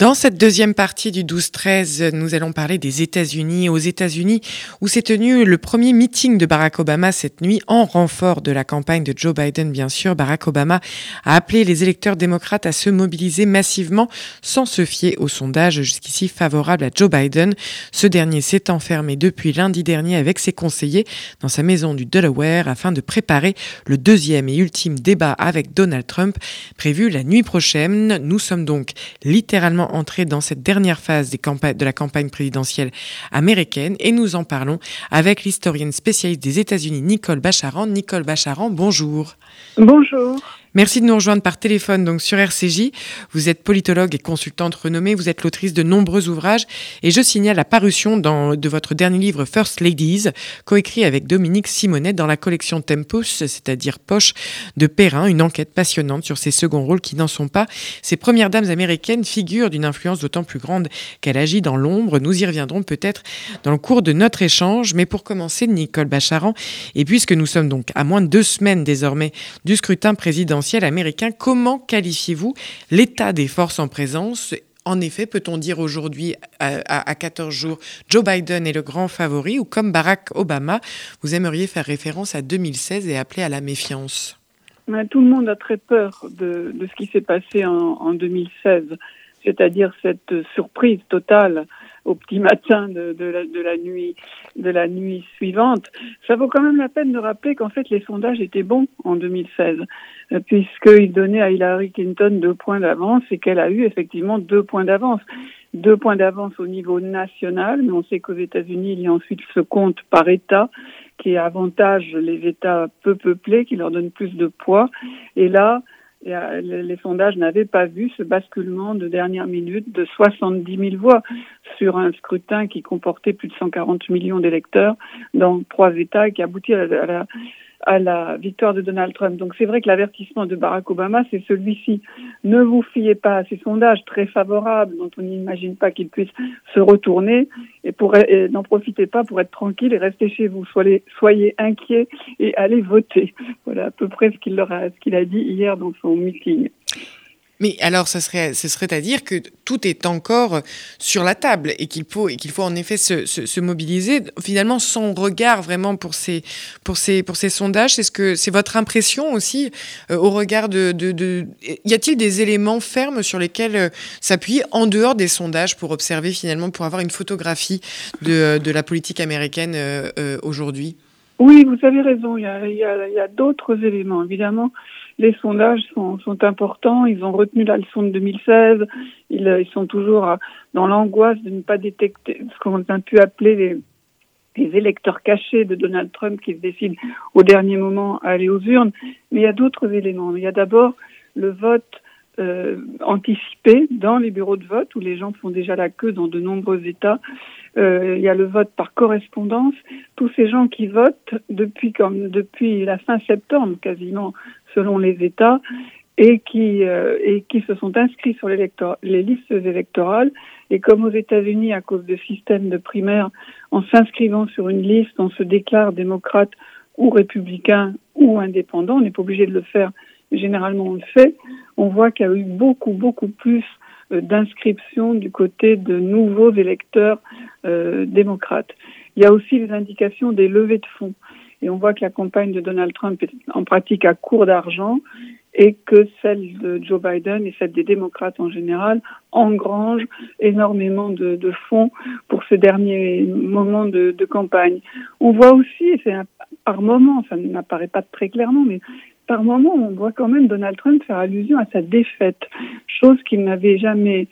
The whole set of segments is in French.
Dans cette deuxième partie du 12-13, nous allons parler des États-Unis. Aux États-Unis, où s'est tenu le premier meeting de Barack Obama cette nuit, en renfort de la campagne de Joe Biden, bien sûr. Barack Obama a appelé les électeurs démocrates à se mobiliser massivement sans se fier aux sondages jusqu'ici favorables à Joe Biden. Ce dernier s'est enfermé depuis lundi dernier avec ses conseillers dans sa maison du Delaware afin de préparer le deuxième et ultime débat avec Donald Trump prévu la nuit prochaine. Nous sommes donc littéralement entrer dans cette dernière phase de la campagne présidentielle américaine et nous en parlons avec l'historienne spécialiste des États-Unis Nicole Bacharan. Nicole Bacharan, bonjour. Bonjour. Merci de nous rejoindre par téléphone donc sur RCJ. Vous êtes politologue et consultante renommée, vous êtes l'autrice de nombreux ouvrages et je signale la parution de votre dernier livre First Ladies, coécrit avec Dominique Simonet dans la collection Tempus, c'est-à-dire Poche de Perrin, une enquête passionnante sur ces seconds rôles qui n'en sont pas. Ces premières dames américaines figurent d'une influence d'autant plus grande qu'elle agit dans l'ombre. Nous y reviendrons peut-être dans le cours de notre échange, mais pour commencer, Nicole Bacharan, et puisque nous sommes donc à moins de deux semaines désormais du scrutin présidentiel, américain. Comment qualifiez-vous l'état des forces en présence? En effet, peut-on dire aujourd'hui, à, 14 jours, Joe Biden est le grand favori ou comme Barack Obama, vous aimeriez faire référence à 2016 et appeler à la méfiance? Tout le monde a très peur de, ce qui s'est passé en, en 2016, c'est-à-dire cette surprise totale au petit matin de, de, la, nuit de la nuit suivante. Ça vaut quand même la peine de rappeler qu'en fait les sondages étaient bons en 2016 euh, puisqu'ils donnaient à Hillary Clinton deux points d'avance et qu'elle a eu effectivement deux points d'avance. Deux points d'avance au niveau national, mais on sait qu'aux États-Unis, il y a ensuite ce compte par État qui avantage les États peu peuplés, qui leur donne plus de poids. Et là, les sondages n'avaient pas vu ce basculement de dernière minute de 70 000 voix sur un scrutin qui comportait plus de 140 millions d'électeurs dans trois États et qui aboutit à la, à la victoire de Donald Trump. Donc c'est vrai que l'avertissement de Barack Obama, c'est celui-ci. Ne vous fiez pas à ces sondages très favorables dont on n'imagine pas qu'ils puissent se retourner et, n'en profitez pas pour être tranquille et rester chez vous. Soyez, inquiets et allez voter. Voilà à peu près ce qu'il a dit hier dans son meeting. Mais alors, ça serait, ce serait à dire que tout est encore sur la table et qu'il faut, et faut en effet se, se, mobiliser. Finalement, son regard vraiment pour ces, pour ces, pour ces sondages, c'est ce que c'est votre impression aussi euh, au regard de, de, de y a-t-il des éléments fermes sur lesquels euh, s'appuyer en dehors des sondages pour observer finalement, pour avoir une photographie de, de la politique américaine euh, aujourd'hui? Oui, vous avez raison. Il y a, a, a d'autres éléments. Évidemment, les sondages sont, importants. Ils ont retenu la leçon de 2016. Ils, ils sont toujours dans l'angoisse de ne pas détecter ce qu'on a pu appeler les, électeurs cachés de Donald Trump qui se décident au dernier moment à aller aux urnes. Mais il y a d'autres éléments. Il y a d'abord le vote euh, anticipé dans les bureaux de vote où les gens font déjà la queue dans de nombreux États. Euh, il y a le vote par correspondance. Tous ces gens qui votent depuis comme depuis la fin septembre quasiment selon les États et qui euh, et qui se sont inscrits sur les listes électorales. Et comme aux États-Unis à cause de systèmes de primaires en s'inscrivant sur une liste on se déclare démocrate ou républicain ou indépendant. On n'est pas obligé de le faire mais généralement on le fait. On voit qu'il y a eu beaucoup beaucoup plus euh, d'inscriptions du côté de nouveaux électeurs euh, démocrates. Il y a aussi les indications des levées de fonds et on voit que la campagne de Donald Trump est en pratique à court d'argent et que celle de Joe Biden et celle des démocrates en général engrangent énormément de, fonds pour ce dernier moment de, campagne. On voit aussi, c'est par moment, ça n'apparaît pas très clairement, mais par moment, on voit quand même Donald Trump faire allusion à sa défaite, chose qu'il n'avait jamais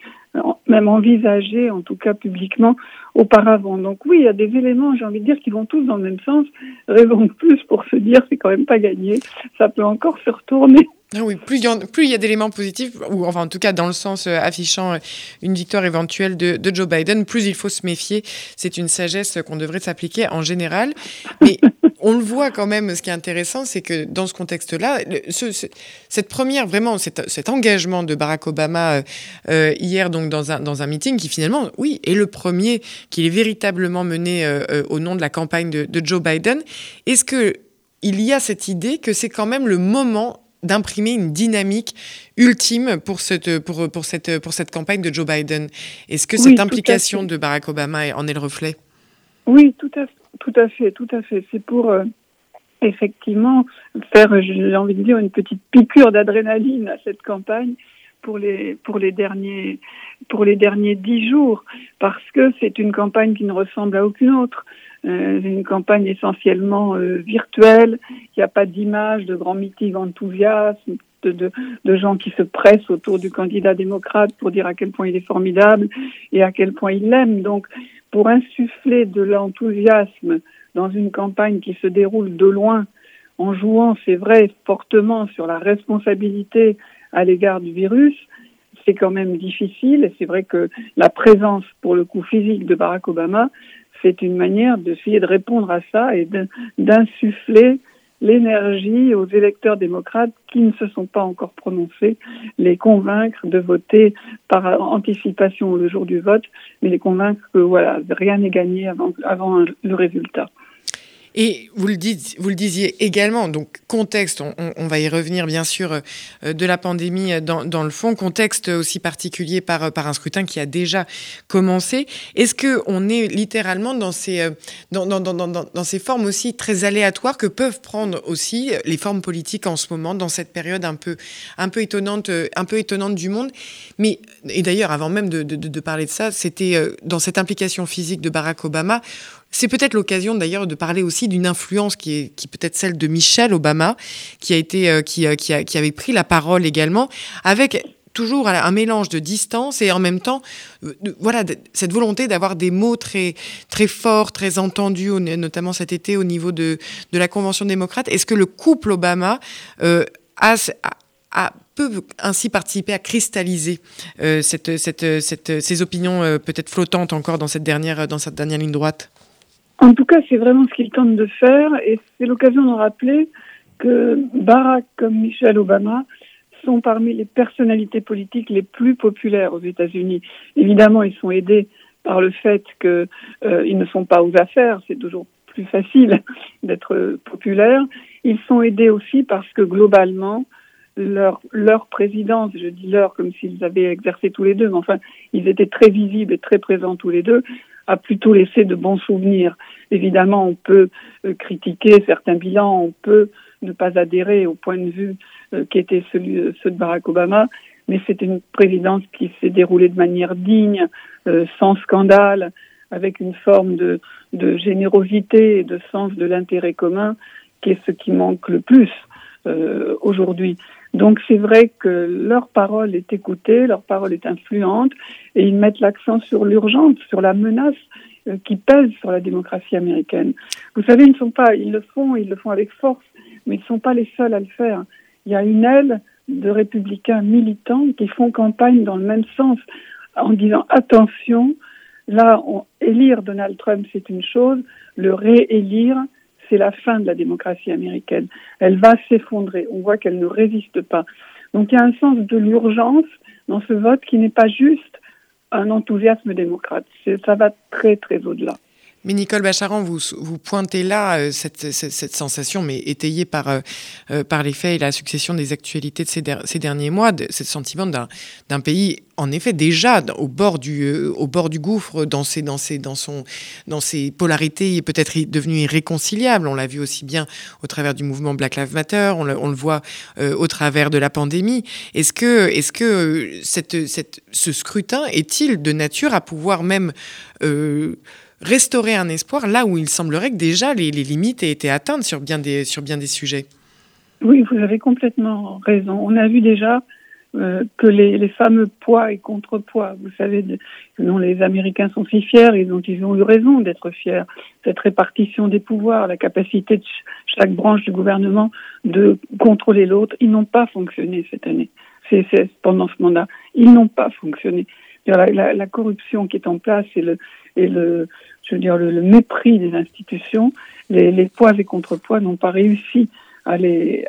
même envisagé, en tout cas publiquement, auparavant. Donc oui, il y a des éléments, j'ai envie de dire, qui vont tous dans le même sens. Raison de plus pour se dire, c'est quand même pas gagné. Ça peut encore se retourner. Ah oui, plus il y, a, d'éléments positifs, ou enfin en tout cas dans le sens euh, affichant euh, une victoire éventuelle de, de, Joe Biden, plus il faut se méfier. C'est une sagesse qu'on devrait s'appliquer en général. Mais on le voit quand même, ce qui est intéressant, c'est que dans ce contexte-là, ce, cette première, vraiment, cet, cet, engagement de Barack Obama euh, euh, hier donc dans un, dans un meeting qui finalement, oui, est le premier qu'il est véritablement mené euh, au nom de la campagne de, de Joe Biden, est-ce que il y a cette idée que c'est quand même le moment d'imprimer une dynamique ultime pour cette, pour, pour, cette, pour cette campagne de Joe Biden? Est-ce que cette implication de Barack Obama en est le reflet? Oui, tout à, tout à fait, tout à fait. C'est pour euh, effectivement faire, j'ai envie de dire, une petite piqûre d'adrénaline à cette campagne pour les pour les derniers pour les derniers dix jours parce que c'est une campagne qui ne ressemble à aucune autre. Euh, une campagne essentiellement euh, virtuelle. Il n'y a pas d'image de grands meetings enthousiastes, de, de, de, gens qui se pressent autour du candidat démocrate pour dire à quel point il est formidable et à quel point il l'aime. Donc, pour insuffler de l'enthousiasme dans une campagne qui se déroule de loin, en jouant, c'est vrai, fortement sur la responsabilité à l'égard du virus, c'est quand même difficile. Et c'est vrai que la présence, pour le coup physique de Barack Obama, c'est une manière d'essayer de répondre à ça et d'insuffler l'énergie aux électeurs démocrates qui ne se sont pas encore prononcés, les convaincre de voter par anticipation le jour du vote, mais les convaincre que voilà, rien n'est gagné avant, avant le résultat. Et vous le, disiez également, donc contexte, on, va y revenir bien sûr, euh, de la pandémie dans, dans, le fond, contexte aussi particulier par, par un scrutin qui a déjà commencé. Est-ce qu'on est littéralement dans ces, euh, dans, ces formes aussi très aléatoires que peuvent prendre aussi les formes politiques en ce moment, dans cette période un peu, un peu, étonnante, un peu étonnante du monde? Mais, Et d'ailleurs, avant même de, parler de ça, c'était euh, dans cette implication physique de Barack Obama, c'est peut-être l'occasion d'ailleurs de parler aussi d'une influence qui est qui peut être celle de Michelle Obama, qui a été euh, qui, euh, qui, a, qui avait pris la parole également, avec toujours un mélange de distance et en même temps, euh, voilà, cette volonté d'avoir des mots très, très forts, très entendus, notamment cet été au niveau de, de la Convention démocrate. Est-ce que le couple Obama euh, a, a, peut ainsi participer à cristalliser euh, cette, cette, cette, ces opinions peut-être flottantes encore dans cette dernière, dans cette dernière ligne droite? En tout cas, c'est vraiment ce qu'il tente de faire et c'est l'occasion de rappeler que Barack comme Michelle Obama sont parmi les personnalités politiques les plus populaires aux États-Unis. Évidemment, ils sont aidés par le fait qu'ils euh, ne sont pas aux affaires, c'est toujours plus facile d'être populaire. Ils sont aidés aussi parce que globalement, leur, leur présidence, je dis leur comme s'ils avaient exercé tous les deux, mais enfin, ils étaient très visibles et très présents tous les deux, a plutôt laissé de bons souvenirs. Évidemment, on peut euh, critiquer certains bilans, on peut ne pas adhérer au point de vue euh, qui était celui euh, ceux de Barack Obama, mais c'est une présidence qui s'est déroulée de manière digne, sans scandale, avec une forme de, de générosité et de sens de l'intérêt commun, qui est ce qui manque le plus aujourd'hui. Donc c'est vrai que leur parole est écoutée, leur parole est influente, et ils mettent l'accent sur l'urgence, sur la menace euh, qui pèse sur la démocratie américaine. Vous savez, ils ne sont pas, ils le font, ils le font avec force, mais ils ne sont pas les seuls à le faire. Il y a une aile de républicains militants qui font campagne dans le même sens, en disant attention, là, on, élire Donald Trump, c'est une chose, le réélire, c'est la fin de la démocratie américaine. Elle va s'effondrer. On voit qu'elle ne résiste pas. Donc il y a un sens de l'urgence dans ce vote qui n'est pas juste un enthousiasme démocrate. Ça va très très au-delà. Mais Nicole Bacharan, vous, pointez là euh, cette, sensation, mais étayée par, euh, euh, par les faits et la succession des actualités de ces, derniers mois, de, ce sentiment d'un pays, en effet, déjà au bord du, au bord du gouffre, dans ses, dans ses, dans son, dans ses polarités, peut-être devenu irréconciliable. On l'a vu aussi bien au travers du mouvement Black Lives Matter, on le, voit au travers de la pandémie. Est-ce que, est -ce que ce scrutin est-il de nature à pouvoir même restaurer un espoir là où il semblerait que déjà les, limites aient été atteintes sur bien, des, sur bien des sujets. Oui, vous avez complètement raison. On a vu déjà euh, que les, fameux poids et contrepoids, vous savez, dont les Américains sont si fiers ils ont eu raison d'être fiers, cette répartition des pouvoirs, la capacité de chaque branche du gouvernement de contrôler l'autre, ils n'ont pas fonctionné cette année. C'est pendant ce mandat, ils n'ont pas fonctionné. La, corruption qui est en place et le, mépris des institutions, les, poids et contrepoids n'ont pas réussi à les,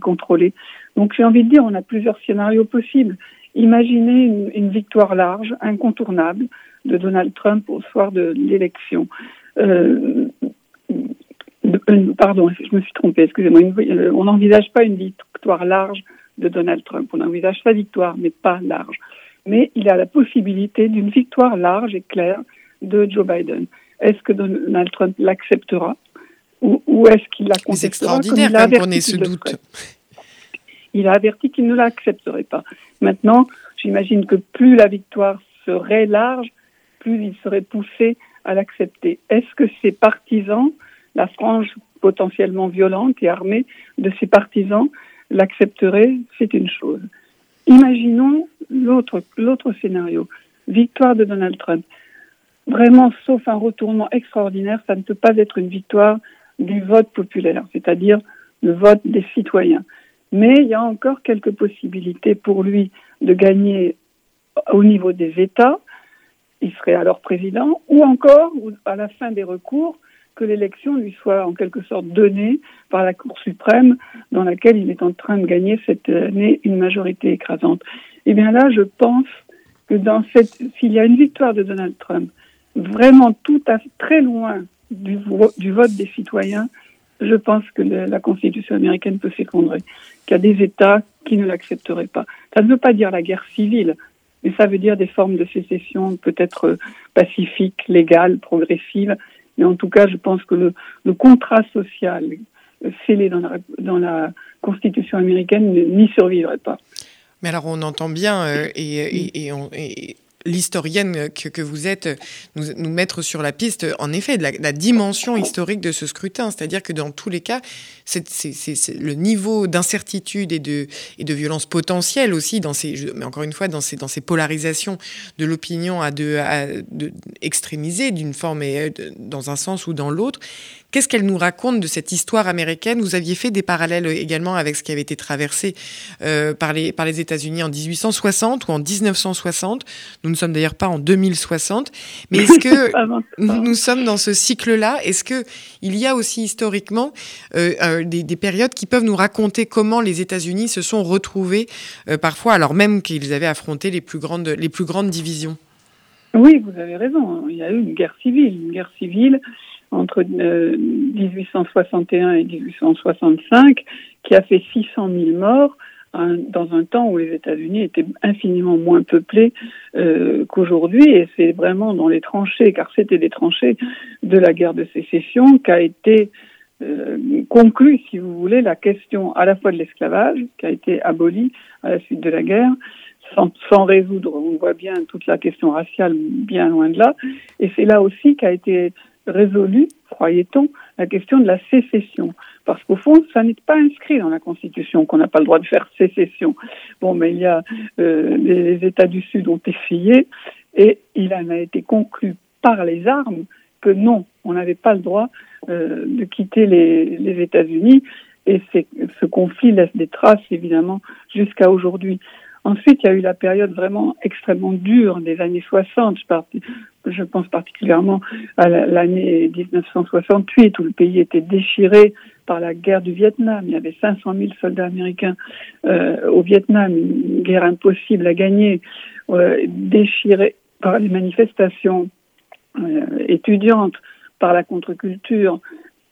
contrôler. Donc j'ai envie de dire, on a plusieurs scénarios possibles. Imaginez une, victoire large, incontournable, de Donald Trump au soir de l'élection. Euh, pardon, je me suis trompée, excusez-moi. on n'envisage pas une victoire large de Donald Trump. On envisage sa victoire, mais pas large. Mais il a la possibilité d'une victoire large et claire de Joe Biden. Est-ce que Donald Trump l'acceptera ou, est-ce qu'il la contestera C'est extraordinaire ait ce doute. Il a averti qu'il ne l'accepterait pas. Maintenant, j'imagine que plus la victoire serait large, plus il serait poussé à l'accepter. Est-ce que ses partisans, la frange potentiellement violente et armée de ses partisans, l'accepteraient? C'est une chose. Imaginons l'autre, scénario. Victoire de Donald Trump. Vraiment, sauf un retournement extraordinaire, ça ne peut pas être une victoire du vote populaire, c'est-à-dire le vote des citoyens. Mais il y a encore quelques possibilités pour lui de gagner au niveau des États. Il serait alors président, ou encore, à la fin des recours, que l'élection lui soit en quelque sorte donnée par la Cour suprême, dans laquelle il est en train de gagner cette année une majorité écrasante. Eh bien là, je pense que s'il y a une victoire de Donald Trump, vraiment tout à très loin du, du vote des citoyens, je pense que la Constitution américaine peut s'effondrer, qu'il y a des États qui ne l'accepteraient pas. Ça ne veut pas dire la guerre civile, mais ça veut dire des formes de sécession peut-être pacifiques, légales, progressives. Mais en tout cas, je pense que le, contrat social scellé dans la, Constitution américaine n'y survivrait pas. Mais alors on entend bien euh, et, on, l'historienne que, vous êtes nous, mettre sur la piste, en effet, de la, dimension historique de ce scrutin. C'est-à-dire que dans tous les cas, c'est, le niveau d'incertitude et de, et de violence potentielle aussi, dans ces, mais encore une fois, dans ces, dans ces polarisations de l'opinion à, de, à de, extrémiser d'une forme et euh, dans un sens ou dans l'autre, Qu'est-ce qu'elle nous raconte de cette histoire américaine? Vous aviez fait des parallèles également avec ce qui avait été traversé euh, par les, par les États-Unis en 1860 ou en 1960. Nous ne sommes d'ailleurs pas en 2060. Mais est-ce que nous, sommes dans ce cycle-là? Est-ce qu'il y a aussi historiquement euh, euh, des, des, périodes qui peuvent nous raconter comment les États-Unis se sont retrouvés euh, parfois, alors même qu'ils avaient affronté les plus grandes, les plus grandes divisions? Oui, vous avez raison. Il y a eu une guerre civile. Une guerre civile entre euh, 1861 et 1865 qui a fait 600 000 morts hein, dans un temps où les États-Unis étaient infiniment moins peuplés euh, qu'aujourd'hui. Et c'est vraiment dans les tranchées car c'était des tranchées de la guerre de sécession qu'a été euh, conclue, si vous voulez, la question à la fois de l'esclavage, qui a été aboli à la suite de la guerre, sans, sans, résoudre, on voit bien toute la question raciale bien loin de là, et c'est là aussi qu'a été résolu, croyait-on, la question de la sécession. Parce qu'au fond, ça n'est pas inscrit dans la Constitution qu'on n'a pas le droit de faire sécession. Bon, mais il y a euh, les États du Sud ont essayé et il en a été conclu par les armes que non, on n'avait pas le droit euh, de quitter les, les États-Unis. Et ce conflit laisse des traces, évidemment, jusqu'à aujourd'hui. Ensuite, il y a eu la période vraiment extrêmement dure des années 60. Je, pense particulièrement à l'année 1968 où le pays était déchiré par la guerre du Vietnam. Il y avait 500 000 soldats américains euh, au Vietnam, une guerre impossible à gagner, euh, déchiré par les manifestations euh, étudiantes, par la contre-culture,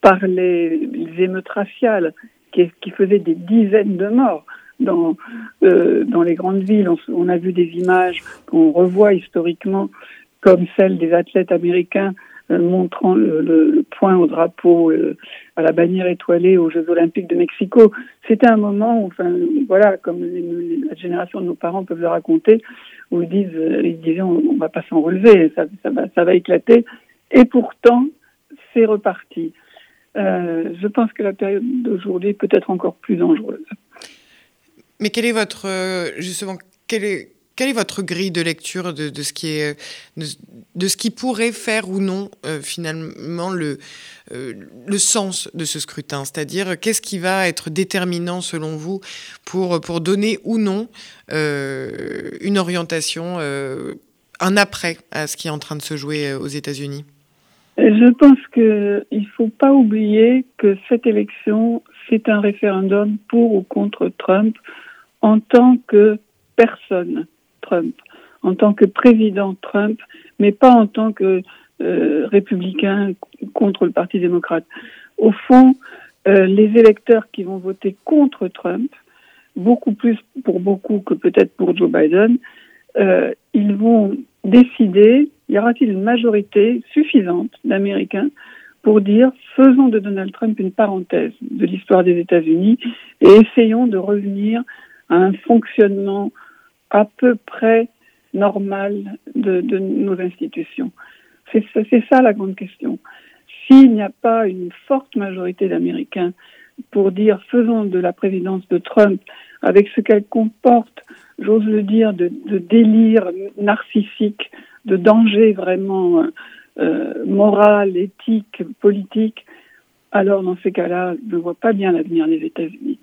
par les, émeutes raciales qui faisaient des dizaines de morts dans, euh, dans les grandes villes. On, a vu des images qu'on revoit historiquement, comme celles des athlètes américains euh, montrant le, le, le, point au drapeau, euh, à la bannière étoilée aux Jeux Olympiques de Mexico. C'était un moment, où, enfin, voilà, comme la génération de nos parents peuvent le raconter, où ils disent, euh, ils disaient, on, on va pas s'en relever, ça, ça, va, ça va éclater. Et pourtant, c'est reparti. Euh, je pense que la période d'aujourd'hui peut être encore plus dangereuse. Mais quelle est votre euh, justement est quelle est votre grille de lecture de, de ce qui est de, ce qui pourrait faire ou non euh, finalement le euh, le sens de ce scrutin, c'est-à-dire qu'est-ce qui va être déterminant selon vous pour pour donner ou non une orientation, un après à ce qui est en train de se jouer aux États-Unis? Je pense qu'il ne faut pas oublier que cette élection, c'est un référendum pour ou contre Trump en tant que personne Trump, en tant que président Trump, mais pas en tant que euh, républicain contre le Parti démocrate. au fond, euh, les électeurs qui vont voter contre Trump, beaucoup plus pour beaucoup que peut-être pour Joe Biden, euh, ils vont décider, y aura-t-il une majorité suffisante d'Américains pour dire faisons de Donald Trump une parenthèse de l'histoire des États-Unis et essayons de revenir à un fonctionnement à peu près normal de, nos institutions. C'est ça la grande question. S'il n'y a pas une forte majorité d'Américains pour dire faisons de la présidence de Trump avec ce qu'elle comporte, j'ose le dire, de, délire narcissique, de danger vraiment euh, moral, éthique, politique, alors dans ces cas-là, je ne vois pas bien l'avenir des États-Unis.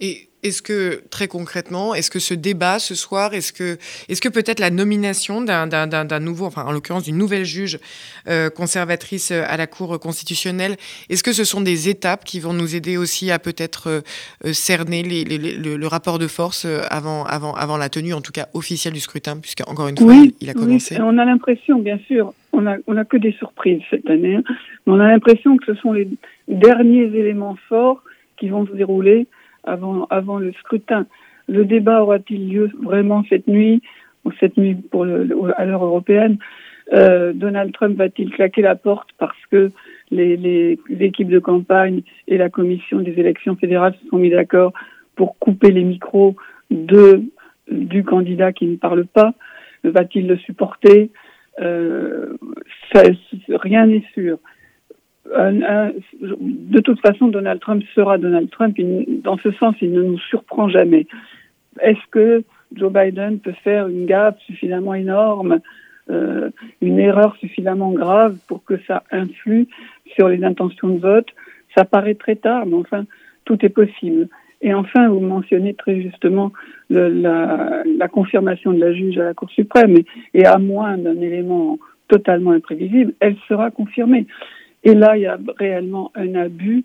Et est-ce que, très concrètement, est-ce que ce débat ce soir, est-ce que, est que peut-être la nomination d'un nouveau, enfin en l'occurrence d'une nouvelle juge euh, conservatrice euh, à la Cour constitutionnelle, est-ce que ce sont des étapes qui vont nous aider aussi à peut-être euh, cerner les, le, rapport de force avant, avant, avant la tenue, en tout cas officielle du scrutin, puisque encore une fois, il, a commencé oui, On a l'impression, bien sûr, on n'a on a que des surprises cette année, hein, mais on a l'impression que ce sont les derniers éléments forts qui vont se dérouler avant, avant le scrutin. Le débat aura-t-il lieu vraiment cette nuit, ou cette nuit pour le, à l'heure européenne? Euh, Donald Trump va-t-il claquer la porte parce que les, les, équipes de campagne et la commission des élections fédérales se sont mis d'accord pour couper les micros de, du candidat qui ne parle pas? Va-t-il le supporter? Euh, ça, Rien n'est sûr de toute façon, Donald Trump sera Donald Trump. dans ce sens, il ne nous surprend jamais. Est-ce que Joe Biden peut faire une gaffe suffisamment énorme, euh, une erreur suffisamment grave pour que ça influe sur les intentions de vote? Ça paraît très tard, mais enfin, tout est possible. Et enfin, vous mentionnez très justement la, confirmation de la juge à la Cour suprême, et à moins d'un élément totalement imprévisible, elle sera confirmée. Et là, il y a réellement un abus,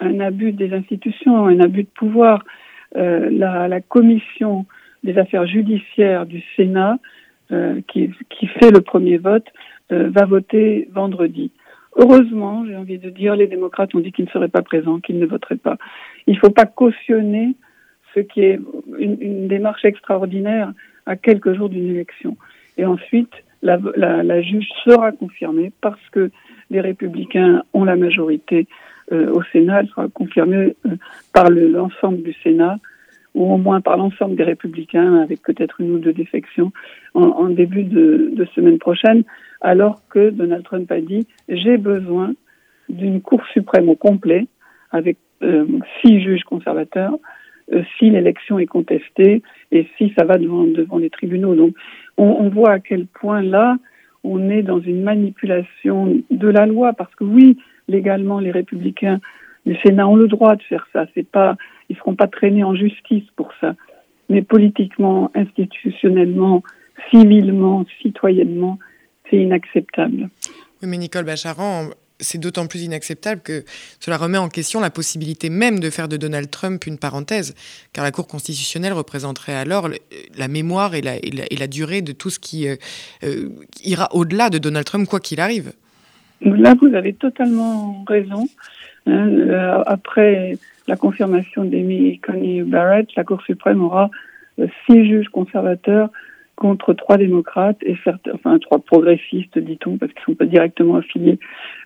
un abus des institutions, un abus de pouvoir. Euh, la, commission des affaires judiciaires du Sénat, euh, qui, fait le premier vote, euh, va voter vendredi. Heureusement, j'ai envie de dire, les démocrates ont dit qu'ils ne seraient pas présents, qu'ils ne voteraient pas. Il ne faut pas cautionner ce qui est une, démarche extraordinaire à quelques jours d'une élection. Et ensuite, la juge sera confirmée parce que les républicains ont la majorité euh, au Sénat, elle sera confirmée euh, par l'ensemble du Sénat, ou au moins par l'ensemble des républicains, avec peut-être une ou deux défections, en, en début de, de, semaine prochaine, alors que Donald Trump a dit j'ai besoin d'une Cour suprême au complet, avec euh, six juges conservateurs, euh, si l'élection est contestée et si ça va devant, devant les tribunaux. Donc on, on voit à quel point là, on est dans une manipulation de la loi parce que oui, légalement, les républicains du Sénat ont le droit de faire ça. C'est pas, ils seront pas traînés en justice pour ça. Mais politiquement, institutionnellement, civilement, citoyennement, c'est inacceptable. Oui, mais Nicole Bacharan, c'est d'autant plus inacceptable que cela remet en question la possibilité même de faire de Donald Trump une parenthèse, car la Cour constitutionnelle représenterait alors la mémoire et la, durée de tout ce qui euh, euh, ira au-delà de Donald Trump, quoi qu'il arrive. Là, vous avez totalement raison. Hein, euh, après la confirmation d'Amy Coney Barrett, la Cour suprême aura euh, six juges conservateurs contre trois démocrates et certains, enfin trois progressistes, dit-on, parce qu'ils ne sont pas directement affiliés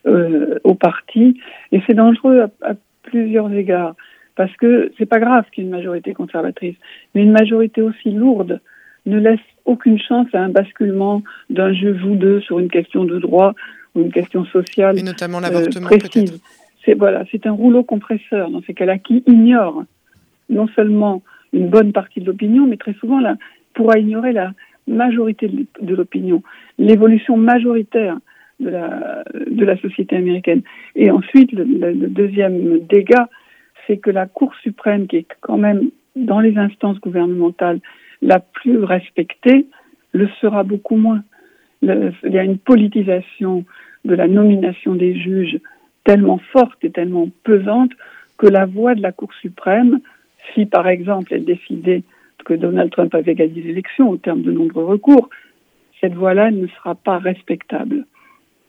euh, au parti. Et c'est dangereux à, à, plusieurs égards, parce que c'est pas grave qu'il y ait une majorité conservatrice, mais une majorité aussi lourde ne laisse aucune chance à un basculement d'un jeu vous deux sur une question de droit ou une question sociale et notamment l'avortement euh. C'est voilà, c'est un rouleau compresseur dans ces cas-là qui ignore non seulement une bonne partie de l'opinion, mais très souvent la, pourra ignorer la majorité de l'opinion, l'évolution majoritaire de la, de la société américaine. Et ensuite, le, deuxième dégât, c'est que la Cour suprême, qui est quand même dans les instances gouvernementales la plus respectée, le sera beaucoup moins. Il y a une politisation de la nomination des juges tellement forte et tellement pesante que la voix de la Cour suprême, si par exemple elle décidait que Donald Trump avait gagné l'élection au terme de nombreux recours, cette voie-là ne sera pas respectable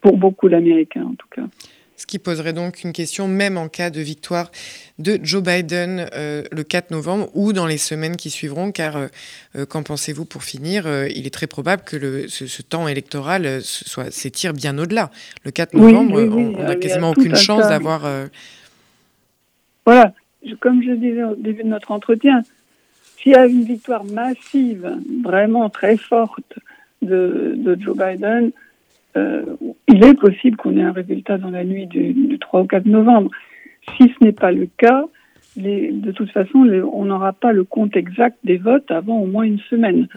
pour beaucoup d'Américains en tout cas. ce qui poserait donc une question même en cas de victoire de Joe Biden euh, le 4 novembre ou dans les semaines qui suivront, car euh, qu'en pensez-vous pour finir Il est très probable que le, ce, temps électoral soit s'étire bien au-delà. Le 4 novembre, on n'a quasiment aucune chance d'avoir... Voilà, comme je disais au début de notre entretien, s'il y a une victoire massive, vraiment très forte de, Joe Biden, euh, il est possible qu'on ait un résultat dans la nuit du, 3 au 4 novembre. Si ce n'est pas le cas, de toute façon, on n'aura pas le compte exact des votes avant au moins une semaine,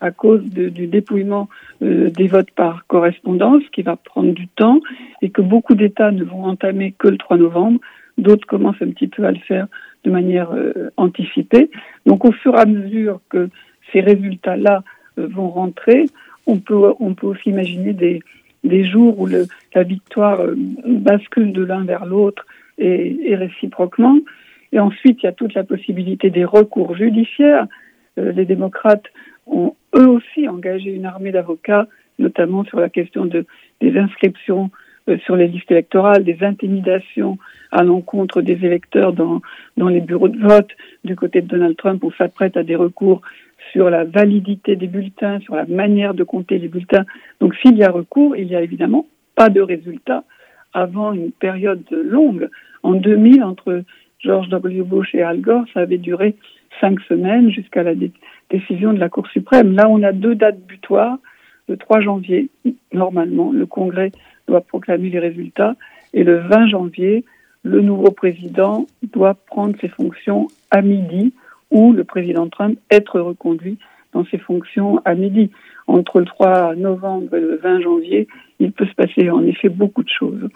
à cause du dépouillement euh, des votes par correspondance, qui va prendre du temps, et que beaucoup d'États ne vont entamer que le 3 novembre. D'autres commencent un petit peu à le faire de manière euh, anticipée. Donc au fur et à mesure que ces résultats-là euh, vont rentrer, on peut, on peut aussi imaginer des, des jours où le, la victoire euh, bascule de l'un vers l'autre et, et, réciproquement. Et ensuite, il y a toute la possibilité des recours judiciaires. les démocrates ont eux aussi engagé une armée d'avocats, notamment sur la question de, des inscriptions sur les listes électorales, des intimidations à l'encontre des électeurs dans, dans les bureaux de vote du côté de Donald Trump où s'apprête à des recours sur la validité des bulletins, sur la manière de compter les bulletins. Donc s'il y a recours, il n'y a évidemment pas de résultat avant une période longue. En 2000, entre George W. Bush et Al Gore, ça avait duré cinq semaines jusqu'à la décision de la Cour suprême. Là, on a deux dates butoirs. Le 3 janvier, normalement, le Congrès doit proclamer les résultats. Et le 20 janvier, le nouveau président doit prendre ses fonctions à midi ou le président Trump être reconduit dans ses fonctions à midi. Entre le 3 novembre et le 20 janvier, il peut se passer en effet beaucoup de choses.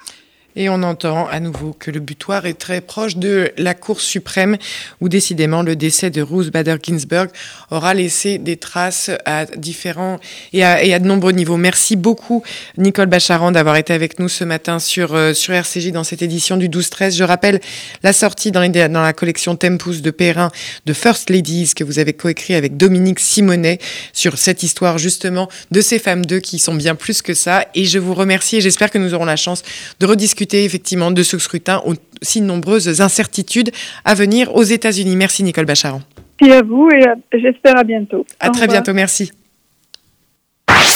Et on entend à nouveau que le butoir est très proche de la Cour suprême, où décidément le décès de Ruth Bader Ginsburg aura laissé des traces à différents et à, de nombreux niveaux. Merci beaucoup, Nicole Bacharan, d'avoir été avec nous ce matin sur, euh, sur RCJ dans cette édition du 12-13. Je rappelle la sortie dans, la collection Tempus de Perrin de First Ladies que vous avez coécrit avec Dominique Simonet sur cette histoire justement de ces femmes d'eux qui sont bien plus que ça. Et je vous remercie et j'espère que nous aurons la chance de rediscuter effectivement de ce scrutin aussi nombreuses incertitudes à venir aux États-Unis. Merci Nicole Bacharan. Merci à vous et j'espère à bientôt. À très bientôt, merci.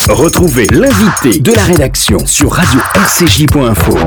Retrouvez l'invité de la rédaction sur radio-rcj.info.